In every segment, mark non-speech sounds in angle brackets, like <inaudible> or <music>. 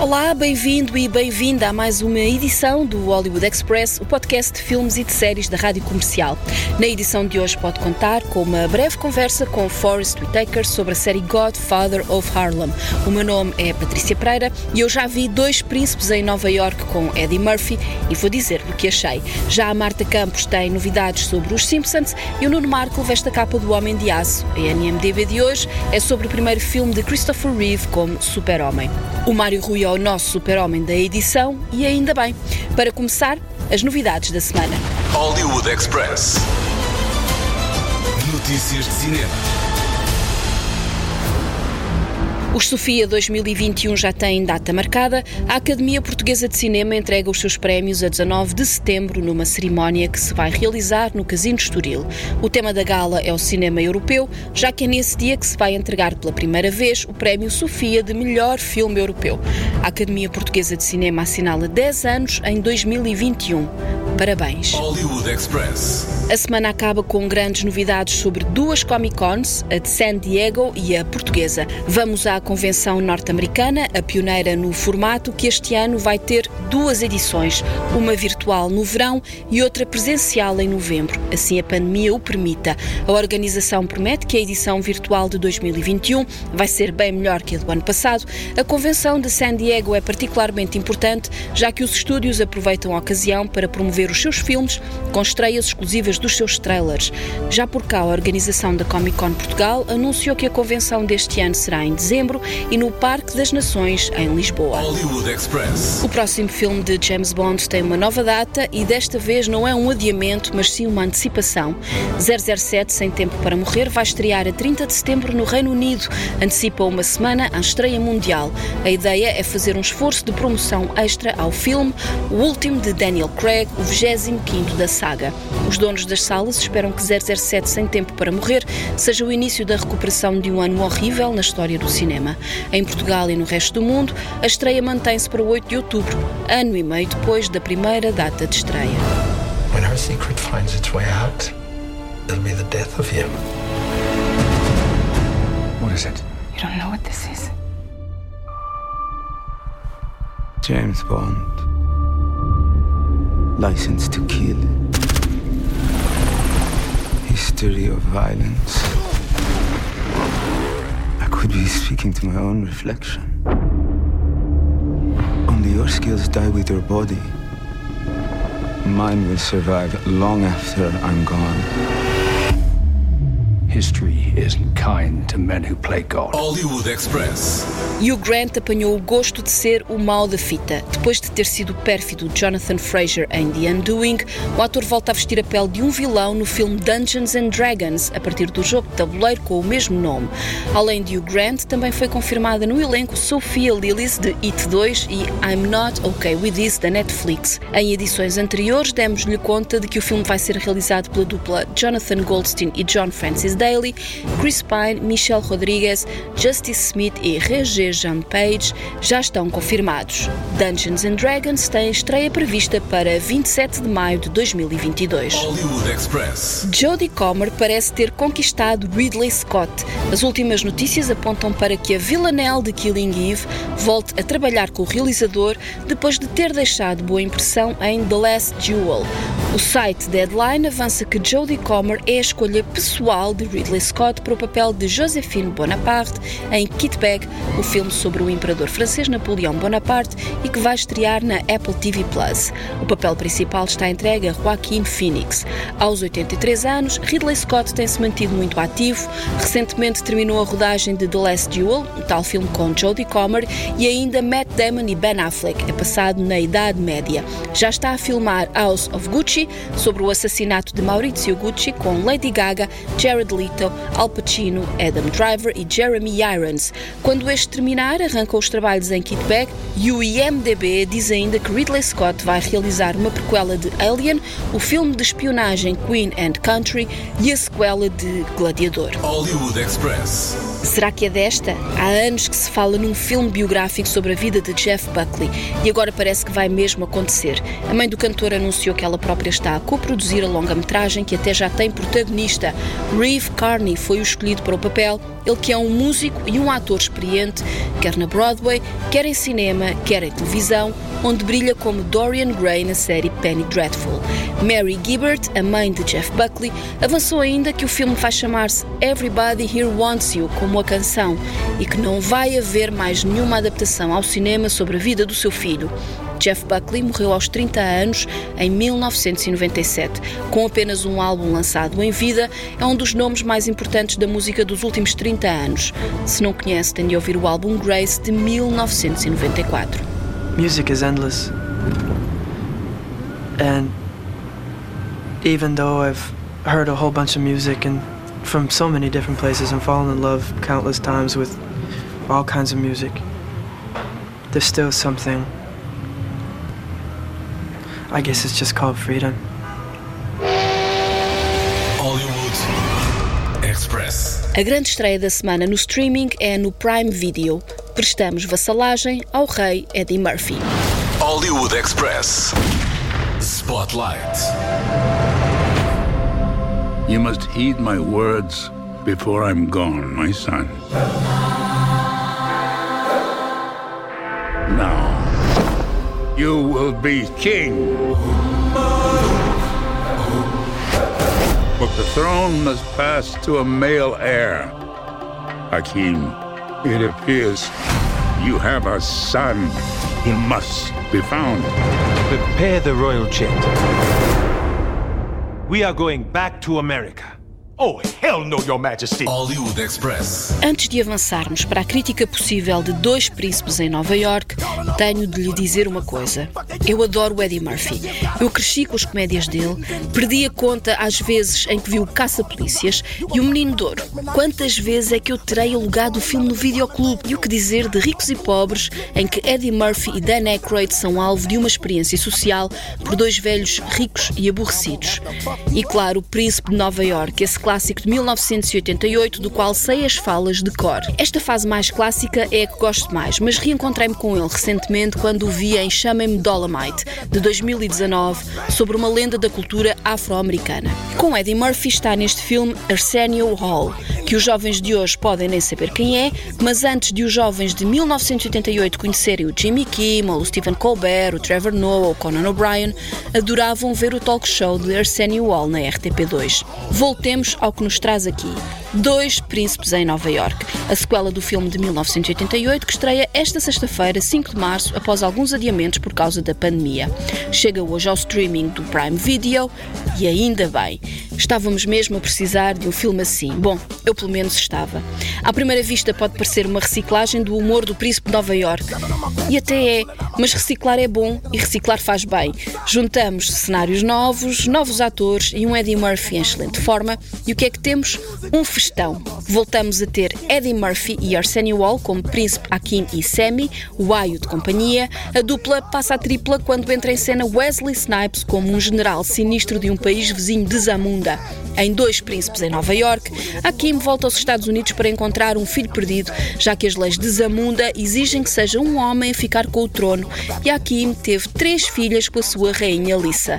Olá, bem-vindo e bem-vinda a mais uma edição do Hollywood Express, o podcast de filmes e de séries da Rádio Comercial. Na edição de hoje pode contar com uma breve conversa com Forrest Whitaker sobre a série Godfather of Harlem. O meu nome é Patrícia Pereira e eu já vi dois príncipes em Nova York com Eddie Murphy e vou dizer-lhe o que achei. Já a Marta Campos tem novidades sobre os Simpsons e o Nuno Marco veste a capa do Homem de Aço. A NMDB de hoje é sobre o primeiro filme de Christopher Reeve como Super-Homem. O Mário Rui é o nosso super-homem da edição e ainda bem. Para começar, as novidades da semana. Hollywood Express. Notícias de cinema. Os Sofia 2021 já têm data marcada. A Academia Portuguesa de Cinema entrega os seus prémios a 19 de setembro numa cerimónia que se vai realizar no Casino Estoril. O tema da gala é o cinema europeu, já que é nesse dia que se vai entregar pela primeira vez o prémio Sofia de melhor filme europeu. A Academia Portuguesa de Cinema assinala 10 anos em 2021. Parabéns. Hollywood Express. A semana acaba com grandes novidades sobre duas Comic Cons, a de San Diego e a portuguesa. Vamos à convenção norte-americana, a pioneira no formato, que este ano vai ter duas edições, uma virtual no verão e outra presencial em novembro, assim a pandemia o permita. A organização promete que a edição virtual de 2021 vai ser bem melhor que a do ano passado. A convenção de San Diego é particularmente importante, já que os estúdios aproveitam a ocasião para promover os seus filmes com estreias exclusivas dos seus trailers. Já por cá, a organização da Comic Con Portugal anunciou que a convenção deste ano será em dezembro e no Parque das Nações, em Lisboa. O próximo filme de James Bond tem uma nova data e desta vez não é um adiamento, mas sim uma antecipação. 007 Sem Tempo para Morrer vai estrear a 30 de setembro no Reino Unido. Antecipa uma semana à estreia mundial. A ideia é fazer um esforço de promoção extra ao filme, o último de Daniel Craig, o 25º da saga. Os donos das salas esperam que 007 Sem Tempo para Morrer seja o início da recuperação de um ano horrível na história do cinema. Em Portugal e no resto do mundo, a estreia mantém-se para o 8 de outubro, ano e meio depois da primeira data de estreia. When her secret finds its way out, it'll be the death of him. What is it? You don't know what this is. James Bond. License to kill. History of violence. I could be speaking to my own reflection. Only your skills die with your body. Mine will survive long after I'm gone. History isn't kind to men who play God. Hollywood Express. Hugh Grant apanhou o gosto de ser o mau da fita. Depois de ter sido o pérfido Jonathan Fraser em The Undoing, o ator volta a vestir a pele de um vilão no filme Dungeons and Dragons, a partir do jogo de tabuleiro com o mesmo nome. Além de Hugh Grant, também foi confirmada no elenco Sophia Lillis de It 2 e I'm Not Okay With This da Netflix. Em edições anteriores, demos-lhe conta de que o filme vai ser realizado pela dupla Jonathan Goldstein e John Francis Daly, Chris Pine, Michelle Rodriguez, Justice Smith e Regé Jean Page já estão confirmados. Dungeons and Dragons tem estreia prevista para 27 de maio de 2022. Hollywood Express. Jodie Comer parece ter conquistado Ridley Scott. As últimas notícias apontam para que a Villanelle de Killing Eve volte a trabalhar com o realizador depois de ter deixado boa impressão em The Last Duel. O site Deadline avança que Jodie Comer é a escolha pessoal de Ridley Scott para o papel de Josephine Bonaparte em Kit Bag, o filme sobre o imperador francês Napoleão Bonaparte e que vai estrear na Apple TV Plus. O papel principal está entregue a Joaquin Phoenix. Aos 83 anos, Ridley Scott tem-se mantido muito ativo. Recentemente terminou a rodagem de The Last Duel, o tal filme com Jodie Comer, e ainda Matt Damon e Ben Affleck, é passado na Idade Média. Já está a filmar House of Gucci Gucci, sobre o assassinato de Maurizio Gucci, com Lady Gaga, Jared Leto, Al Pacino, Adam Driver e Jeremy Irons. Quando este terminar, arrancam os trabalhos em Kit Bag e o IMDB diz ainda que Ridley Scott vai realizar uma prequela de Alien, o filme de espionagem Queen and Country e a sequela de Gladiador. Hollywood Express. Será que é desta? Há anos que se fala num filme biográfico sobre a vida de Jeff Buckley e agora parece que vai mesmo acontecer. A mãe do cantor anunciou que ela própria está a coproduzir a longa-metragem que até já tem protagonista. Reeve Carney foi o escolhido para o papel, ele que é um músico e um ator experiente, quer na Broadway, quer em cinema, quer em televisão, onde brilha como Dorian Gray na série Penny Dreadful. Mary Gibbert, a mãe de Jeff Buckley, avançou ainda que o filme vai chamar-se Everybody Here Wants You, como a canção, e que não vai haver mais nenhuma adaptação ao cinema sobre a vida do seu filho. Jeff Buckley morreu aos 30 anos em 1997. Com apenas um álbum lançado em vida, é um dos nomes mais importantes da música dos últimos 30 anos. Se não conhece, tem de ouvir o álbum Grace de 1994. Music is endless. And even though I've heard a whole bunch of music and from so many different places and fallen in love countless times with all kinds of music, there's still something. I guess it's just called freedom. Hollywood Express. A grande estreia da semana no streaming é no Prime Video. Prestamos vassalagem ao rei Eddie Murphy. Hollywood Express. Spotlight. You must heed my words before I'm gone, my son. You will be king. But the throne must pass to a male heir. Hakim, it appears you have a son. He must be found. Prepare the royal jet. We are going back to America. Oh, hell no, Your Majesty. Hollywood Express. Antes de avançarmos para a crítica possível de Dois Príncipes em Nova York, tenho de lhe dizer uma coisa. Eu adoro o Eddie Murphy. Eu cresci com as comédias dele, perdi a conta às vezes em que vi o Caça-Polícias e o Menino de Ouro. Quantas vezes é que eu terei alugado o filme no videoclube? E o que dizer de Ricos e Pobres, em que Eddie Murphy e Dan Aykroyd são alvo de uma experiência social por dois velhos ricos e aborrecidos. E claro, o Príncipe de Nova York, esse clássico de 1988, do qual sei as falas de cor. Esta fase mais clássica é a que gosto mais, mas reencontrei-me com ele recentemente quando o vi em Chamem-me Dolomite, de 2019, sobre uma lenda da cultura afro-americana. Com Eddie Murphy está neste filme Arsenio Hall, que os jovens de hoje podem nem saber quem é, mas antes de os jovens de 1988 conhecerem o Jimmy Kimmel, o Stephen Colbert, o Trevor Noah ou o Conan O'Brien, adoravam ver o talk show de Arsenio Hall na RTP2. Voltemos ao que nos traz aqui. Dois Príncipes em Nova York, a sequela do filme de 1988 que estreia esta sexta-feira, 5 de março, após alguns adiamentos por causa da pandemia. Chega hoje ao streaming do Prime Video e ainda bem. Estávamos mesmo a precisar de um filme assim. Bom, eu pelo menos estava. À primeira vista pode parecer uma reciclagem do humor do Príncipe de Nova York. E até é, mas reciclar é bom e reciclar faz bem. Juntamos cenários novos, novos atores e um Eddie Murphy em excelente forma. E o que é que temos? Um festão. Voltamos a ter Eddie Murphy e Arsenio Hall como Príncipe Akim e Sammy, o Ayo de companhia. A dupla passa a tripla quando entra em cena Wesley Snipes como um general sinistro de um país vizinho de Zamunda. Em Dois Príncipes em Nova York, Akim volta aos Estados Unidos para encontrar um filho perdido, já que as leis de Zamunda exigem que seja um homem a ficar com o trono, e Akim teve três filhas com a sua rainha Lissa.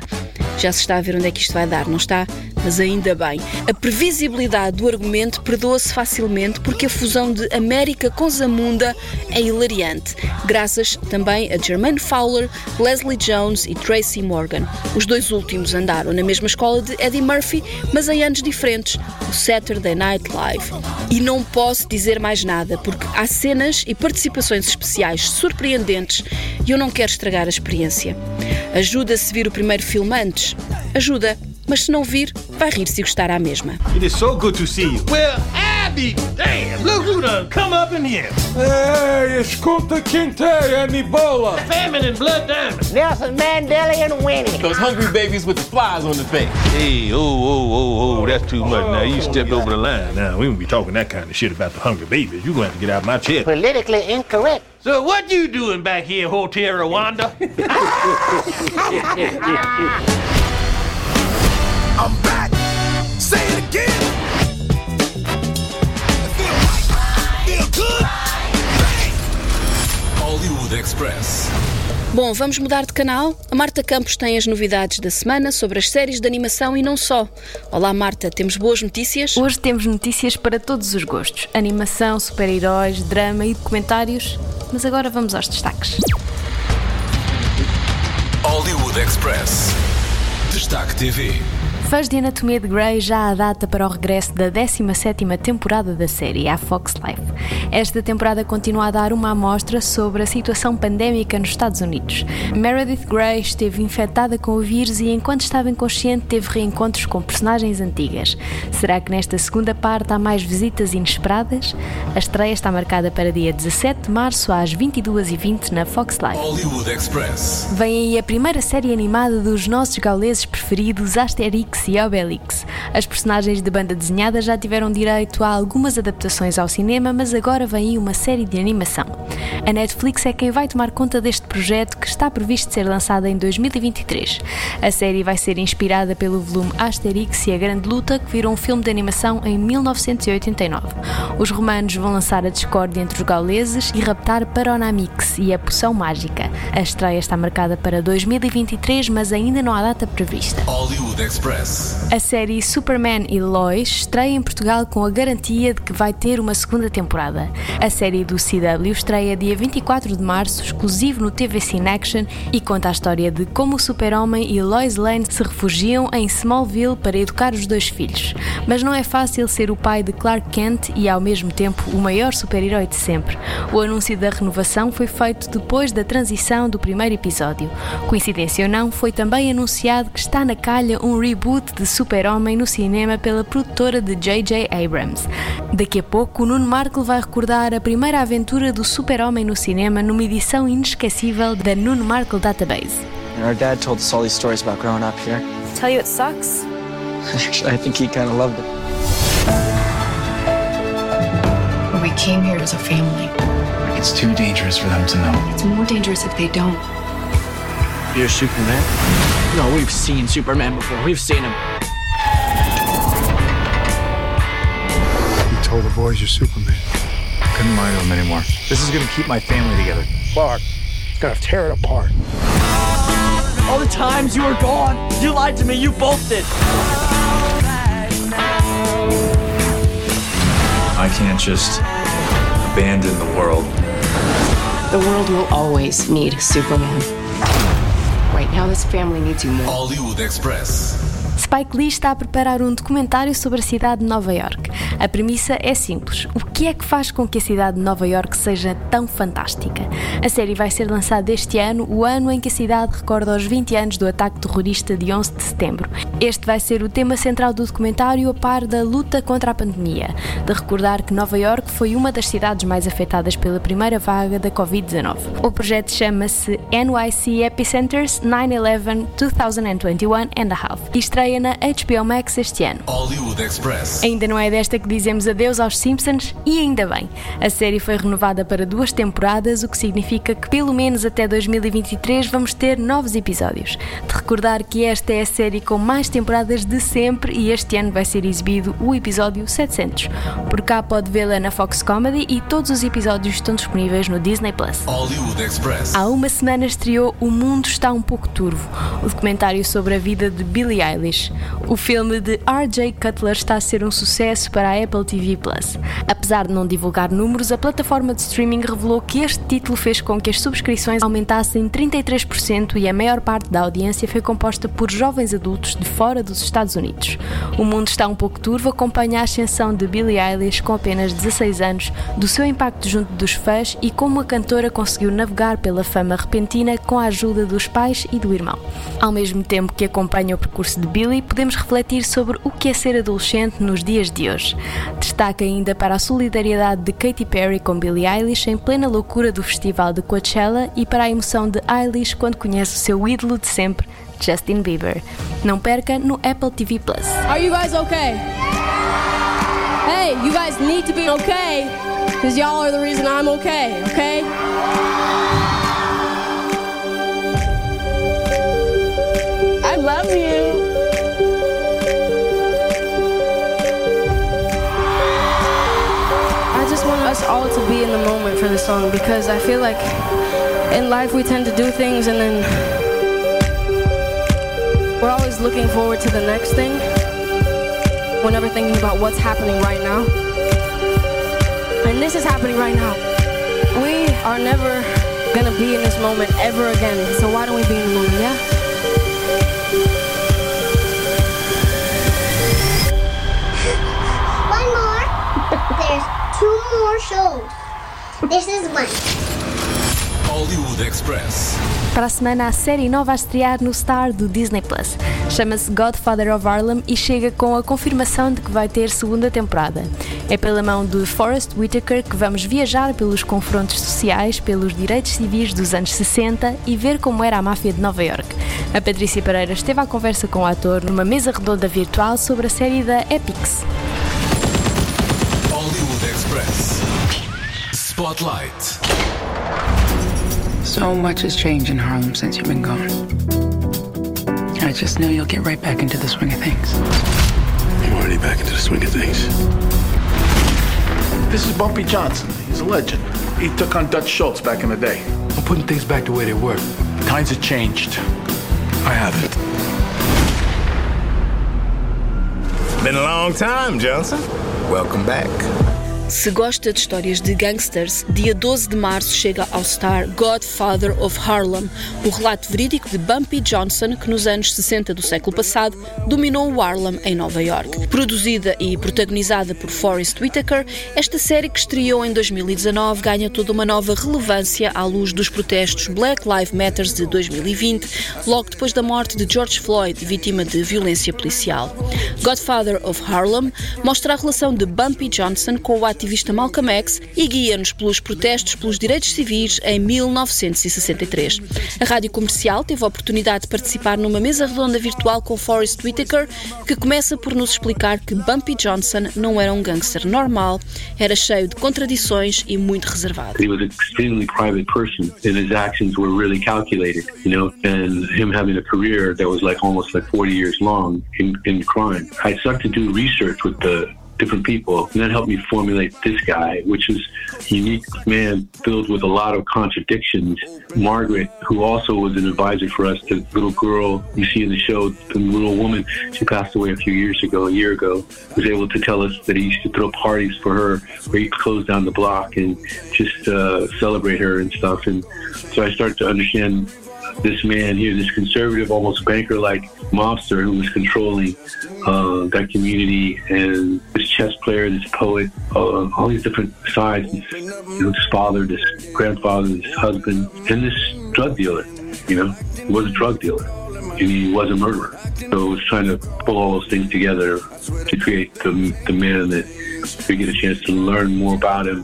Já se está a ver onde é que isto vai dar, não está? Mas ainda bem. A previsibilidade do argumento perdoa-se facilmente porque a fusão de América com Zamunda é hilariante, graças também a Jermaine Fowler, Leslie Jones e Tracy Morgan. Os dois últimos andaram na mesma escola de Eddie Murphy, mas em anos diferentes, o Saturday Night Live. E não posso dizer mais nada, porque há cenas e participações especiais surpreendentes e eu não quero estragar a experiência. Ajuda-se vir o primeiro filme antes? Ajuda, mas se não vir, vai rir se gostar à mesma. It is so good to see you. Well, I be damn. Look who done come up in here. Hey, it's Kunta Kinte and Ebola. Famine and blood diamonds. Nelson Mandela and Winnie. Those hungry babies with the flies on the face. Hey, oh, oh, oh, oh, that's too much. Now you stepped oh, over the line. Now we won't be talking that kind of shit about the hungry babies. You're gonna have to get out of my chair. Politically incorrect. So what you doing back here, Hotel Rwanda? <laughs> I'm back. Say it again. Hollywood Express. Bom, vamos mudar de canal. A Marta Campos tem as novidades da semana sobre as séries de animação e não só. Olá, Marta, temos boas notícias? Hoje temos notícias para todos os gostos: animação, super-heróis, drama e documentários. Mas agora vamos aos destaques. Hollywood Express. Destaque TV. Fãs de Anatomia de Grey já há data para o regresso da 17ª temporada da série à Fox Life. Esta temporada continua a dar uma amostra sobre a situação pandémica nos Estados Unidos. Meredith Grey esteve infectada com o vírus e enquanto estava inconsciente teve reencontros com personagens antigas. Será que nesta segunda parte há mais visitas inesperadas? A estreia está marcada para dia 17 de março às 22h20 na Fox Life. Hollywood Express. Vem aí a primeira série animada dos nossos gauleses preferidos, Asterix e Obelix. As personagens de banda desenhada já tiveram direito a algumas adaptações ao cinema, mas agora vem uma série de animação. A Netflix é quem vai tomar conta deste projeto que está previsto ser lançado em 2023. A série vai ser inspirada pelo volume Asterix e a Grande Luta, que virou um filme de animação em 1989. Os romanos vão lançar a discórdia entre os gauleses e raptar Paronamix e a poção mágica. A estreia está marcada para 2023, mas ainda não há data prevista. Hollywood Express. A série Superman e Lois estreia em Portugal com a garantia de que vai ter uma segunda temporada. A série do CW estreia dia 24 de março, exclusivo no TV Cine Action, e conta a história de como o Super-Homem e Lois Lane se refugiam em Smallville para educar os dois filhos. Mas não é fácil ser o pai de Clark Kent e, ao mesmo tempo, o maior super-herói de sempre. O anúncio da renovação foi feito depois da transição do primeiro episódio. Coincidência ou não, foi também anunciado que está na calha um reboot de Super-Homem no cinema pela produtora de J.J. Abrams. Daqui a pouco, o Nuno Markle vai recordar a primeira aventura do Super-Homem no cinema numa edição inesquecível da Nuno Markle Database. Our dad told us all these stories about growing up here. Tell you it sucks? Actually, <laughs> I think he kind of loved it. We came here as a family. It's too dangerous for them to know. It's more dangerous if they don't. You're Superman? No, we've seen Superman before. We've seen him. You told the boys you're Superman. Couldn't lie to them anymore. This is gonna keep my family together. Clark, it's gonna tear it apart. All the times you were gone, you lied to me. You both did. I can't just abandon the world. The world will always need Superman. Right now, this family needs you more. Hollywood Express. Spike Lee está a preparar um documentário sobre a cidade de Nova York. A premissa é simples: o que é que faz com que a cidade de Nova York seja tão fantástica? A série vai ser lançada este ano, o ano em que a cidade recorda os 20 anos do ataque terrorista de 11 de setembro. Este vai ser o tema central do documentário, a par da luta contra a pandemia. De recordar que Nova York foi uma das cidades mais afetadas pela primeira vaga da Covid-19. O projeto chama-se NYC Epicenters 9-11 2021 and a Half e estreia na HBO Max este ano. Hollywood Express. Ainda não é desta que dizemos adeus aos Simpsons e ainda bem. A série foi renovada para duas temporadas, o que significa que pelo menos até 2023 vamos ter novos episódios. De recordar que esta é a série com mais temporadas de sempre e este ano vai ser exibido o episódio 700. Por cá pode vê-la na Fox Comedy e todos os episódios estão disponíveis no Disney Plus. Há uma semana estreou O Mundo Está um Pouco Turvo, o documentário sobre a vida de Billie Eilish. O filme de R.J. Cutler está a ser um sucesso para Apple TV Plus. Apesar de não divulgar números, a plataforma de streaming revelou que este título fez com que as subscrições aumentassem 33% e a maior parte da audiência foi composta por jovens adultos de fora dos Estados Unidos. O mundo está um pouco turvo, acompanha a ascensão de Billie Eilish com apenas 16 anos, do seu impacto junto dos fãs e como a cantora conseguiu navegar pela fama repentina com a ajuda dos pais e do irmão. Ao mesmo tempo que acompanha o percurso de Billie, podemos refletir sobre o que é ser adolescente nos dias de hoje. Destaca ainda para a solidariedade de Katy Perry com Billie Eilish em plena loucura do festival de Coachella e para a emoção de Eilish quando conhece o seu ídolo de sempre, Justin Bieber. Não perca no Apple TV Plus. Are you guys okay? Hey, you guys need to be okay because y'all are the reason I'm okay, okay? All to be in the moment for this song because I feel like in life we tend to do things and then we're always looking forward to the next thing. We're never thinking about what's happening right now. And this is happening right now. We are never gonna be in this moment ever again. So why don't we be in the moment, yeah? Shows. This is one. Hollywood Express. Para a semana, a série nova a estrear no Star do Disney Plus. Chama-se Godfather of Harlem e chega com a confirmação de que vai ter segunda temporada. É pela mão de Forrest Whitaker que vamos viajar pelos confrontos sociais, pelos direitos civis dos anos 60 e ver como era a máfia de Nova York. A Patrícia Pereira esteve à conversa com o ator numa mesa redonda virtual sobre a série da Epix. Spotlight. So much has changed in Harlem since you've been gone. I just know you'll get right back into the swing of things. I'm already back into the swing of things. This is Bumpy Johnson. He's a legend. He took on Dutch Schultz back in the day. I'm putting things back the way they were. Times have changed. I haven't. Been a long time, Johnson. Welcome back. Se gosta de histórias de gangsters, dia 12 de março chega ao Star Godfather of Harlem, o relato verídico de Bumpy Johnson, que nos anos 60 do século passado dominou o Harlem em Nova York. Produzida e protagonizada por Forrest Whitaker, esta série que estreou em 2019 ganha toda uma nova relevância à luz dos protestos Black Lives Matter de 2020, logo depois da morte de George Floyd, vítima de violência policial. Godfather of Harlem mostra a relação de Bumpy Johnson com o ativista Malcolm X e guia-nos pelos protestos pelos direitos civis em 1963. A rádio comercial teve a oportunidade de participar numa mesa redonda virtual com Forrest Whitaker, que começa por nos explicar que Bumpy Johnson não era um gangster normal, era cheio de contradições e muito reservado. He was an extremely private person, and his actions were really calculated, you know. And him having a career that was like almost like 40 years long in, in crime. I started to do research with the different people, and that helped me formulate this guy, which is a unique man filled with a lot of contradictions. Margaret, who also was an advisor for us, the little girl you see in the show, the little woman, she passed away a few years ago, a year ago, was able to tell us that he used to throw parties for her where he'd close down the block and just uh, celebrate her and stuff. And so I started to understand this man here, this conservative, almost banker like mobster who was controlling uh, that community, and this chess player, this poet, uh, all these different sides. You know, his father, this grandfather, this husband, and this drug dealer. You know, he was a drug dealer, and he was a murderer. So it was trying to pull all those things together to create the, the man that we get a chance to learn more about him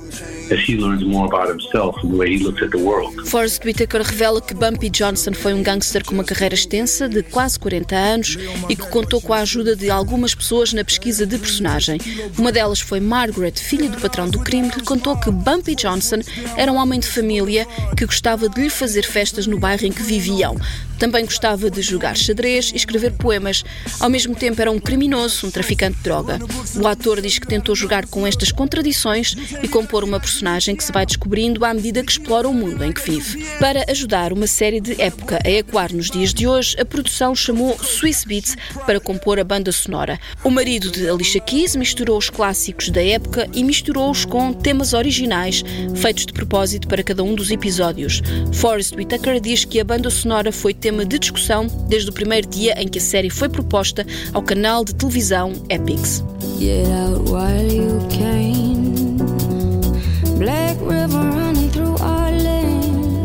Forrest Whitaker revela que Bumpy Johnson foi um gangster com uma carreira extensa de quase 40 anos e que contou com a ajuda de algumas pessoas na pesquisa de personagem. Uma delas foi Margaret, filha do patrão do crime, que contou que Bumpy Johnson era um homem de família que gostava de lhe fazer festas no bairro em que viviam. Também gostava de jogar xadrez e escrever poemas. Ao mesmo tempo era um criminoso, um traficante de droga. O ator diz que tentou jogar com estas contradições e compor uma personagem personagem que se vai descobrindo à medida que explora o mundo em que vive. Para ajudar uma série de época a ecoar nos dias de hoje, a produção chamou Swiss Beats para compor a banda sonora. O marido de Alicia Keys misturou os clássicos da época e misturou-os com temas originais, feitos de propósito para cada um dos episódios. Forrest Whitaker diz que a banda sonora foi tema de discussão desde o primeiro dia em que a série foi proposta ao canal de televisão Epix. Get out while you can.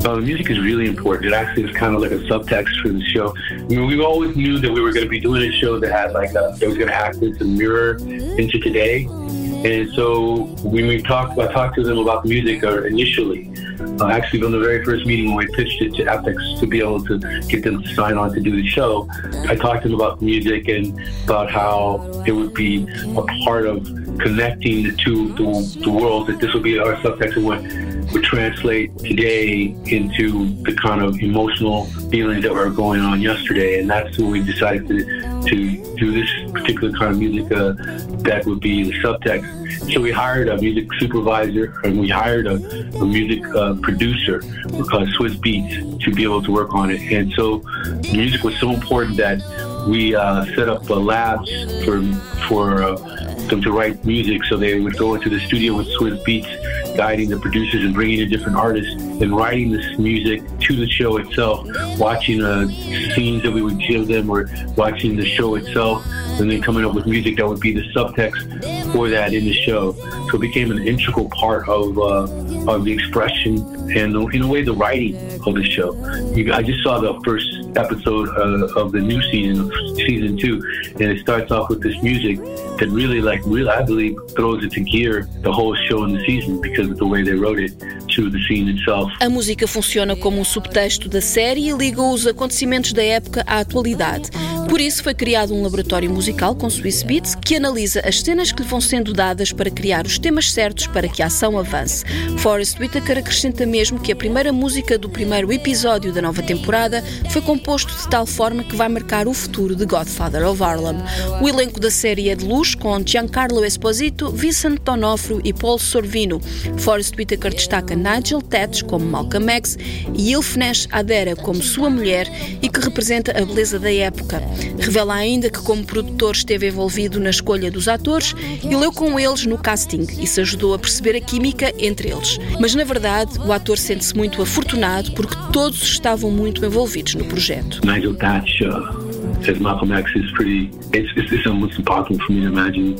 Uh, the music is really important. It actually is kind of like a subtext for the show. I mean, we always knew that we were going to be doing a show that had like a, that was going to act as a mirror into today. And so when we talked, I talked to them about the music uh, initially. Uh, actually, from the very first meeting when we pitched it to Epics to be able to get them to sign on to do the show, I talked to them about the music and about how it would be a part of connecting the two the, the worlds. That this would be our subtext of what would translate today into the kind of emotional feelings that were going on yesterday, and that's when we decided to to do this particular kind of music uh, that would be the subtext. So we hired a music supervisor and we hired a, a music uh, producer called Swiss Beats to be able to work on it. And so music was so important that we uh, set up labs for for uh, them to write music. So they would go into the studio with Swiss Beats, guiding the producers and bringing in different artists and writing this music to the show itself, watching uh, scenes that we would give them or watching the show itself, and then coming up with music that would be the subtext for that in the show. So it became an integral part of uh, of the expression and, in a way, the writing of the show. I just saw the first episode uh, of the new season, season two, and it starts off with this music that really, like, really, I believe, throws into gear the whole show and the season because of the way they wrote it to the scene itself. A música funciona como um subtexto da série e liga os acontecimentos da época à atualidade. Por isso foi criado um laboratório musical com Swiss Beats que analisa as cenas que lhe vão sendo dadas para criar os temas certos para que a ação avance. Forrest Whitaker acrescenta mesmo que a primeira música do primeiro episódio da nova temporada foi composto de tal forma que vai marcar o futuro de Godfather of Harlem. O elenco da série é de luz com Giancarlo Esposito, Vincent D'Onofrio e Paul Sorvino. Forrest Whitaker destaca Nigel Tetch como Malcolm X e Ilfnesh Adera como sua mulher e que representa a beleza da época. Revela ainda que, como produtor, esteve envolvido na escolha dos atores e leu com eles no casting e se ajudou a perceber a química entre eles. Mas, na verdade, o ator sente-se muito afortunado porque todos estavam muito envolvidos no projeto. Nigel Thatch uh, as Malcolm X is pretty. It's, it's, it's almost impossible for me to imagine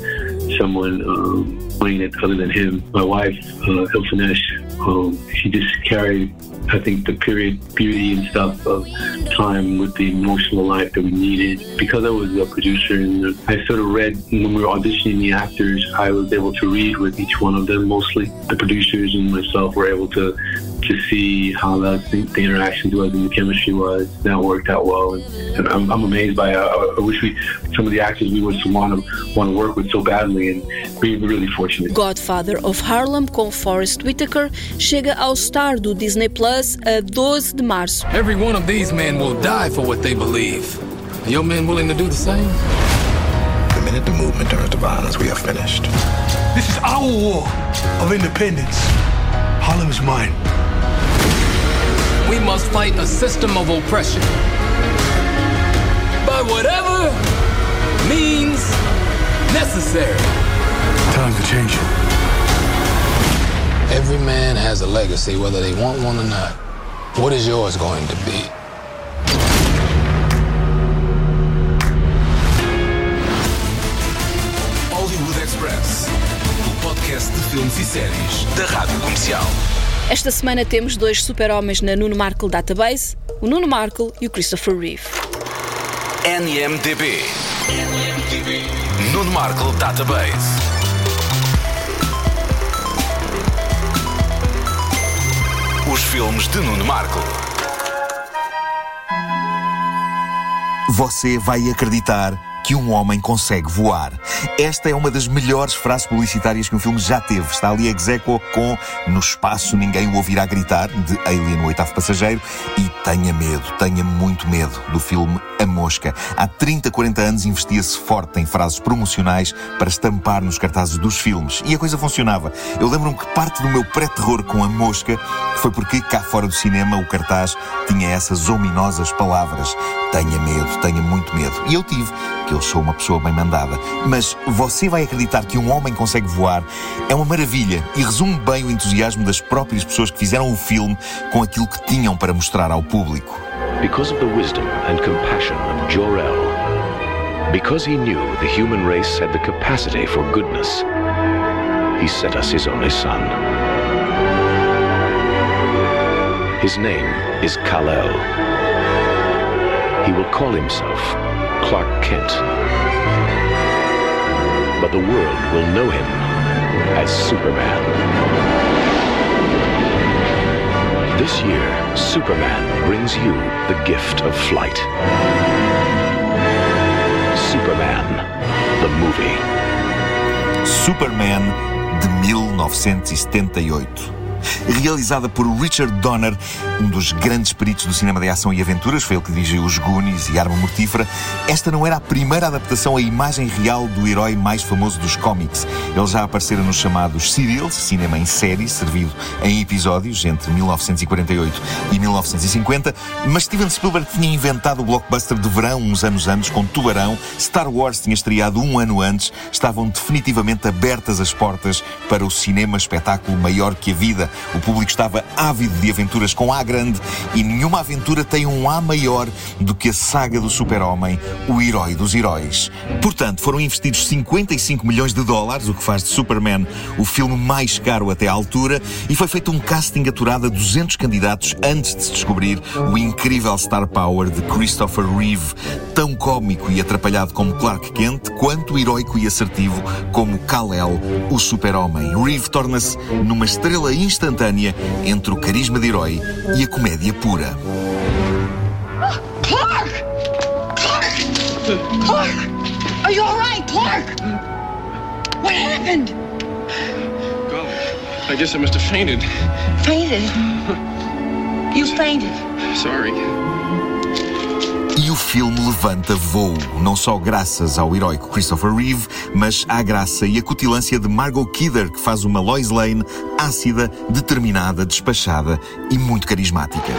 someone um, playing it other than him. My wife, uh, Ilfanesh, um, she just carried I think the period beauty and stuff of time with the emotional life that we needed. Because I was a producer and I sort of read when we were auditioning the actors, I was able to read with each one of them. Mostly the producers and myself were able to to see how that the, the interactions was and the chemistry was. That worked out well, and, and I'm, I'm amazed by. Uh, I wish we some of the actors we would want to want to work with so badly, and we're really fortunate. Godfather of Harlem com Forrest Whitaker chega ao Star do Disney Plus a 12 de março. Every one of these men will die for what they believe. Are your men willing to do the same? The minute the movement turns to violence, we are finished. This is our war of independence. Harlem is mine. We must fight a system of oppression. By whatever means necessary. Time to change it. Every man has a legacy, whether they want one or not. What is yours going to be? Hollywood Express, o podcast de filmes e séries da Rádio Comercial. Esta semana temos dois super-homens na Nuno Markle Database, o Nuno Markle e o Christopher Reeve. NMDB. Nuno Markle Database. Os filmes de Nuno Markle. Você vai acreditar que um homem consegue voar. Esta é uma das melhores frases publicitárias que um filme já teve. Está ali exequo com No espaço ninguém o ouvirá gritar, de Alien, o oitavo passageiro, e tenha medo, tenha muito medo do filme A Mosca. Há 30, 40 anos investia-se forte em frases promocionais para estampar nos cartazes dos filmes. E a coisa funcionava. Eu lembro-me que parte do meu pré-terror com A Mosca foi porque cá fora do cinema o cartaz tinha essas ominosas palavras. Tenha medo, tenha muito medo. E eu tive, que eu sou uma pessoa bem mandada. Mas você vai acreditar que um homem consegue voar? É uma maravilha e resume bem o entusiasmo das próprias pessoas que fizeram o filme com aquilo que tinham para mostrar ao público. Because of the wisdom and compassion of Jor-El, because he knew the human race had the capacity for goodness, he sent us his only son. His name is Kal-El. He will call himself Clark Kent. But the world will know him as Superman. This year, Superman brings you the gift of flight. Superman, the movie. Superman de 1978. Realizada por Richard Donner, um dos grandes peritos do cinema de ação e aventuras, foi ele que dirigiu Os Goonies e Arma Mortífera. Esta não era a primeira adaptação à imagem real do herói mais famoso dos cómics. Ele já aparecera nos chamados serials, cinema em série, servido em episódios entre 1948 e 1950, mas Steven Spielberg tinha inventado o blockbuster de verão uns anos antes com Tubarão, Star Wars tinha estreado um ano antes, estavam definitivamente abertas as portas para o cinema espetáculo maior que a vida. O público estava ávido de aventuras com A grande e nenhuma aventura tem um A maior do que a saga do super-homem, o herói dos heróis. Portanto, foram investidos 55 milhões de dólares, o que faz de Superman o filme mais caro até à altura, e foi feito um casting aturado a 200 candidatos antes de se descobrir o incrível star power de Christopher Reeve, tão cómico e atrapalhado como Clark Kent, quanto heróico e assertivo como Kal-El, o super-homem. Reeve torna-se numa estrela instantânea entre o carisma de herói e a comédia pura. Clark! Clark! Clark! Are you alright, Clark? What happened? I guess I must have fainted. Fainted? You fainted. Sorry. O filme levanta voo, não só graças ao heróico Christopher Reeve, mas à graça e acutilância de Margot Kidder, que faz uma Lois Lane ácida, determinada, despachada e muito carismática.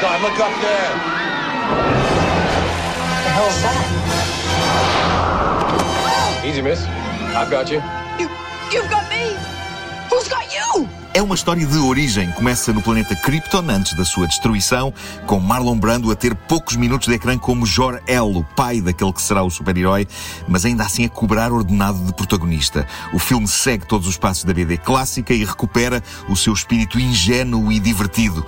God, look up there. What the hell is that? Easy, miss. I've got you. You, you've got É uma história de origem. Começa no planeta Krypton, antes da sua destruição, com Marlon Brando a ter poucos minutos de ecrã como Jor-El, o pai daquele que será o super-herói, mas ainda assim a cobrar ordenado de protagonista. O filme segue todos os passos da BD clássica e recupera o seu espírito ingênuo e divertido.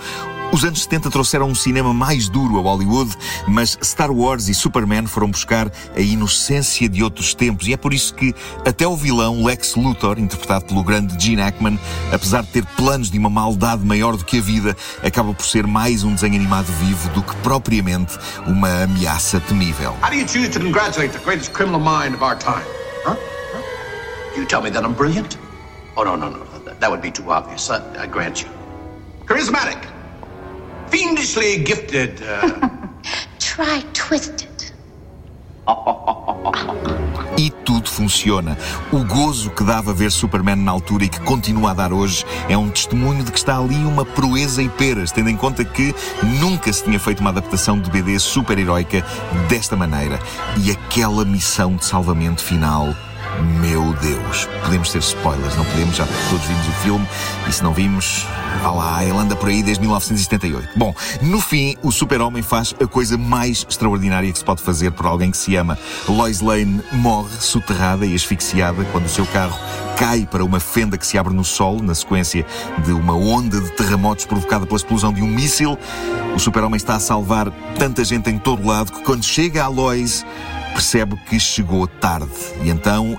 Os anos 70 trouxeram um cinema mais duro a Hollywood, mas Star Wars e Superman foram buscar a inocência de outros tempos e é por isso que até o vilão Lex Luthor, interpretado pelo grande Gene Hackman, apesar de ter planos de uma maldade maior do que a vida, acaba por ser mais um desenho animado vivo do que propriamente uma ameaça temível. How do you choose to congratulate the greatest criminal mind of our time? Huh? Huh? You tell me that I'm brilliant? Oh, no, no, no. That would be too obvious. I, I grant you. Charismatic. Fiendishly gifted. Uh... <laughs> Try twisted. E tudo funciona. O gozo que dava ver Superman na altura e que continua a dar hoje é um testemunho de que está ali uma proeza e peras, tendo em conta que nunca se tinha feito uma adaptação de BD super-heroica desta maneira. E aquela missão de salvamento final. Meu Deus, podemos ter spoilers, não podemos? Já todos vimos o filme e se não vimos, vá lá, ele anda por aí desde 1978. Bom, no fim, o Super-Homem faz a coisa mais extraordinária que se pode fazer por alguém que se ama. Lois Lane morre soterrada e asfixiada quando o seu carro cai para uma fenda que se abre no solo, na sequência de uma onda de terremotos provocada pela explosão de um míssil. O Super-Homem está a salvar tanta gente em todo lado que quando chega a Lois percebe que chegou tarde e então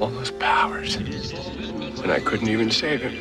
all those powers, and I couldn't even save him.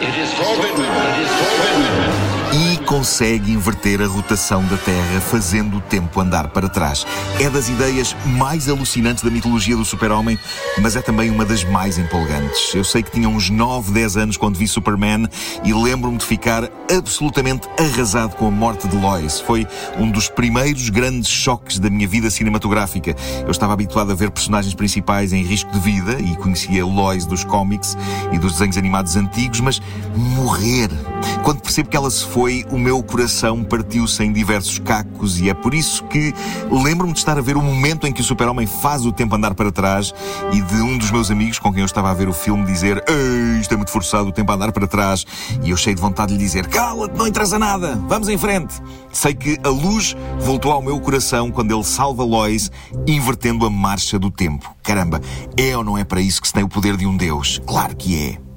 It is forbidden. It is forbidden. Consegue inverter a rotação da Terra, fazendo o tempo andar para trás. É das ideias mais alucinantes da mitologia do Super-Homem, mas é também uma das mais empolgantes. Eu sei que tinha uns 9, 10 anos quando vi Superman e lembro-me de ficar absolutamente arrasado com a morte de Lois. Foi um dos primeiros grandes choques da minha vida cinematográfica. Eu estava habituado a ver personagens principais em risco de vida e conhecia Lois dos cómics e dos desenhos animados antigos, mas morrer. Quando percebo que ela se foi, foi, o meu coração partiu-se em diversos cacos e é por isso que lembro-me de estar a ver o momento em que o super-homem faz o tempo andar para trás e de um dos meus amigos com quem eu estava a ver o filme dizer isto é muito forçado, o tempo a andar para trás e eu cheio de vontade de lhe dizer cala-te, não interessa nada, vamos em frente. Sei que a luz voltou ao meu coração quando ele salva Lois invertendo a marcha do tempo. Caramba, é ou não é para isso que se tem o poder de um Deus? Claro que é.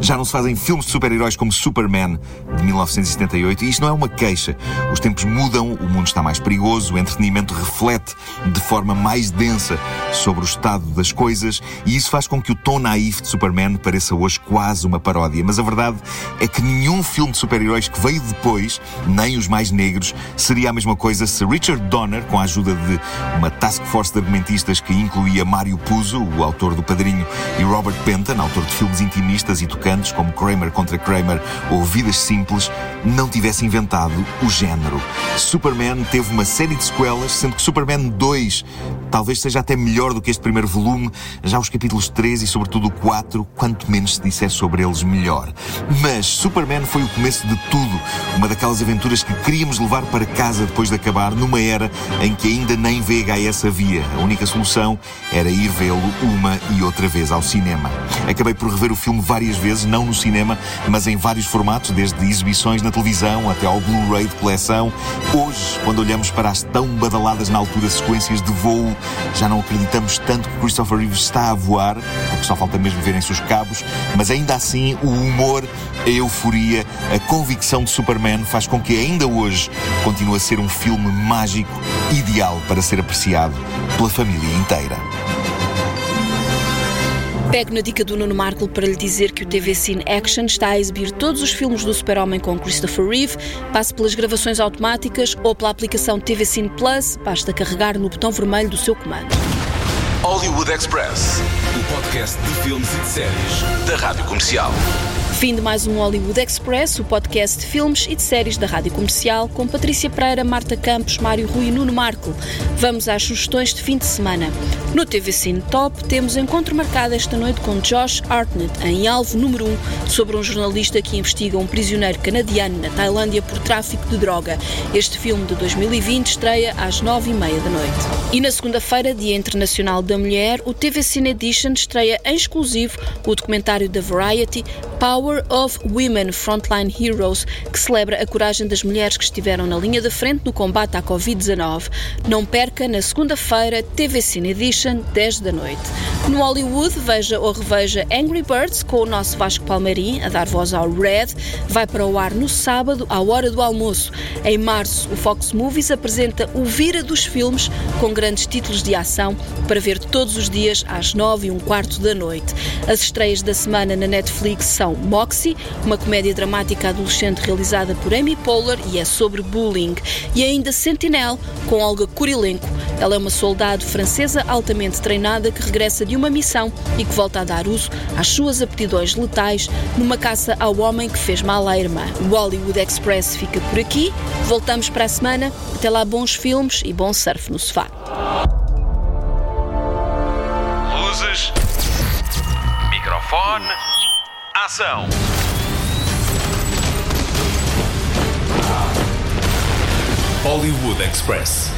Já não se fazem filmes de super-heróis como Superman de 1978 e isto não é uma queixa. Os tempos mudam, o mundo está mais perigoso, o entretenimento reflete de forma mais densa sobre o estado das coisas e isso faz com que o tom naif de Superman pareça hoje quase uma paródia. Mas a verdade é que nenhum filme de super-heróis que veio depois, nem os mais negros, seria a mesma coisa se Richard Donner, com a ajuda de uma task force de argumentistas que incluía Mário Puzo, o autor do Padrinho, e Robert Penton, autor de filmes intimistas e tocantes como Kramer contra Kramer ou Vidas Simples não tivesse inventado o género. Superman teve uma série de sequelas, sendo que Superman 2 talvez seja até melhor do que este primeiro volume, já os capítulos 3 e sobretudo o 4, quanto menos se disser sobre eles, melhor. Mas Superman foi o começo de tudo, uma daquelas aventuras que queríamos levar para casa depois de acabar, numa era em que ainda nem VHS havia. A única solução era ir vê-lo uma e outra vez ao cinema. Acabei por rever o filme várias várias vezes, não no cinema, mas em vários formatos, desde exibições na televisão até ao Blu-ray de coleção. Hoje, quando olhamos para as tão badaladas na altura sequências de voo, já não acreditamos tanto que Christopher Reeves está a voar, porque só falta mesmo verem-se os cabos, mas ainda assim o humor, a euforia, a convicção de Superman faz com que ainda hoje continue a ser um filme mágico, ideal para ser apreciado pela família inteira. Pego na dica do Nuno Markle para lhe dizer que o TV Cine Action está a exibir todos os filmes do Super-Homem com Christopher Reeve. Passe pelas gravações automáticas ou pela aplicação TV Cine Plus. Basta carregar no botão vermelho do seu comando. Hollywood Express, o podcast de filmes e de séries da Rádio Comercial. Fim de mais um Hollywood Express, o podcast de filmes e de séries da Rádio Comercial, com Patrícia Pereira, Marta Campos, Mário Rui e Nuno Marco. Vamos às sugestões de fim de semana. No TV Cine Top, temos encontro marcado esta noite com Josh Hartnett, em Alvo Número 1, sobre um jornalista que investiga um prisioneiro canadiano na Tailândia por tráfico de droga. Este filme de 2020 estreia às 9h30 da noite. E na segunda-feira, Dia Internacional da Mulher, o TV Cine Edition estreia em exclusivo o documentário da Variety Power of Women Frontline Heroes, que celebra a coragem das mulheres que estiveram na linha da frente no combate à Covid-19. Não perca na segunda-feira, TV Cine Edition, 10 da noite. No Hollywood, veja ou reveja Angry Birds com o nosso Vasco Palmeirim a dar voz ao Red. Vai para o ar no sábado, à hora do almoço. Em março, o Fox Movies apresenta o Vira dos Filmes com grandes títulos de ação para ver todos os dias às 9 e um quarto da noite. As estreias da semana na Netflix são Moxie, uma comédia dramática adolescente realizada por Amy Poehler e é sobre bullying. E ainda Sentinel, com Olga Kurilenko. Ela é uma soldado francesa altamente treinada que regressa de uma missão e que volta a dar uso às suas aptidões letais numa caça ao homem que fez mal à irmã. O Hollywood Express fica por aqui. Voltamos para a semana. Até lá, bons filmes e bom surf no sofá. Luzes. Microfone. Ação! Hollywood Express.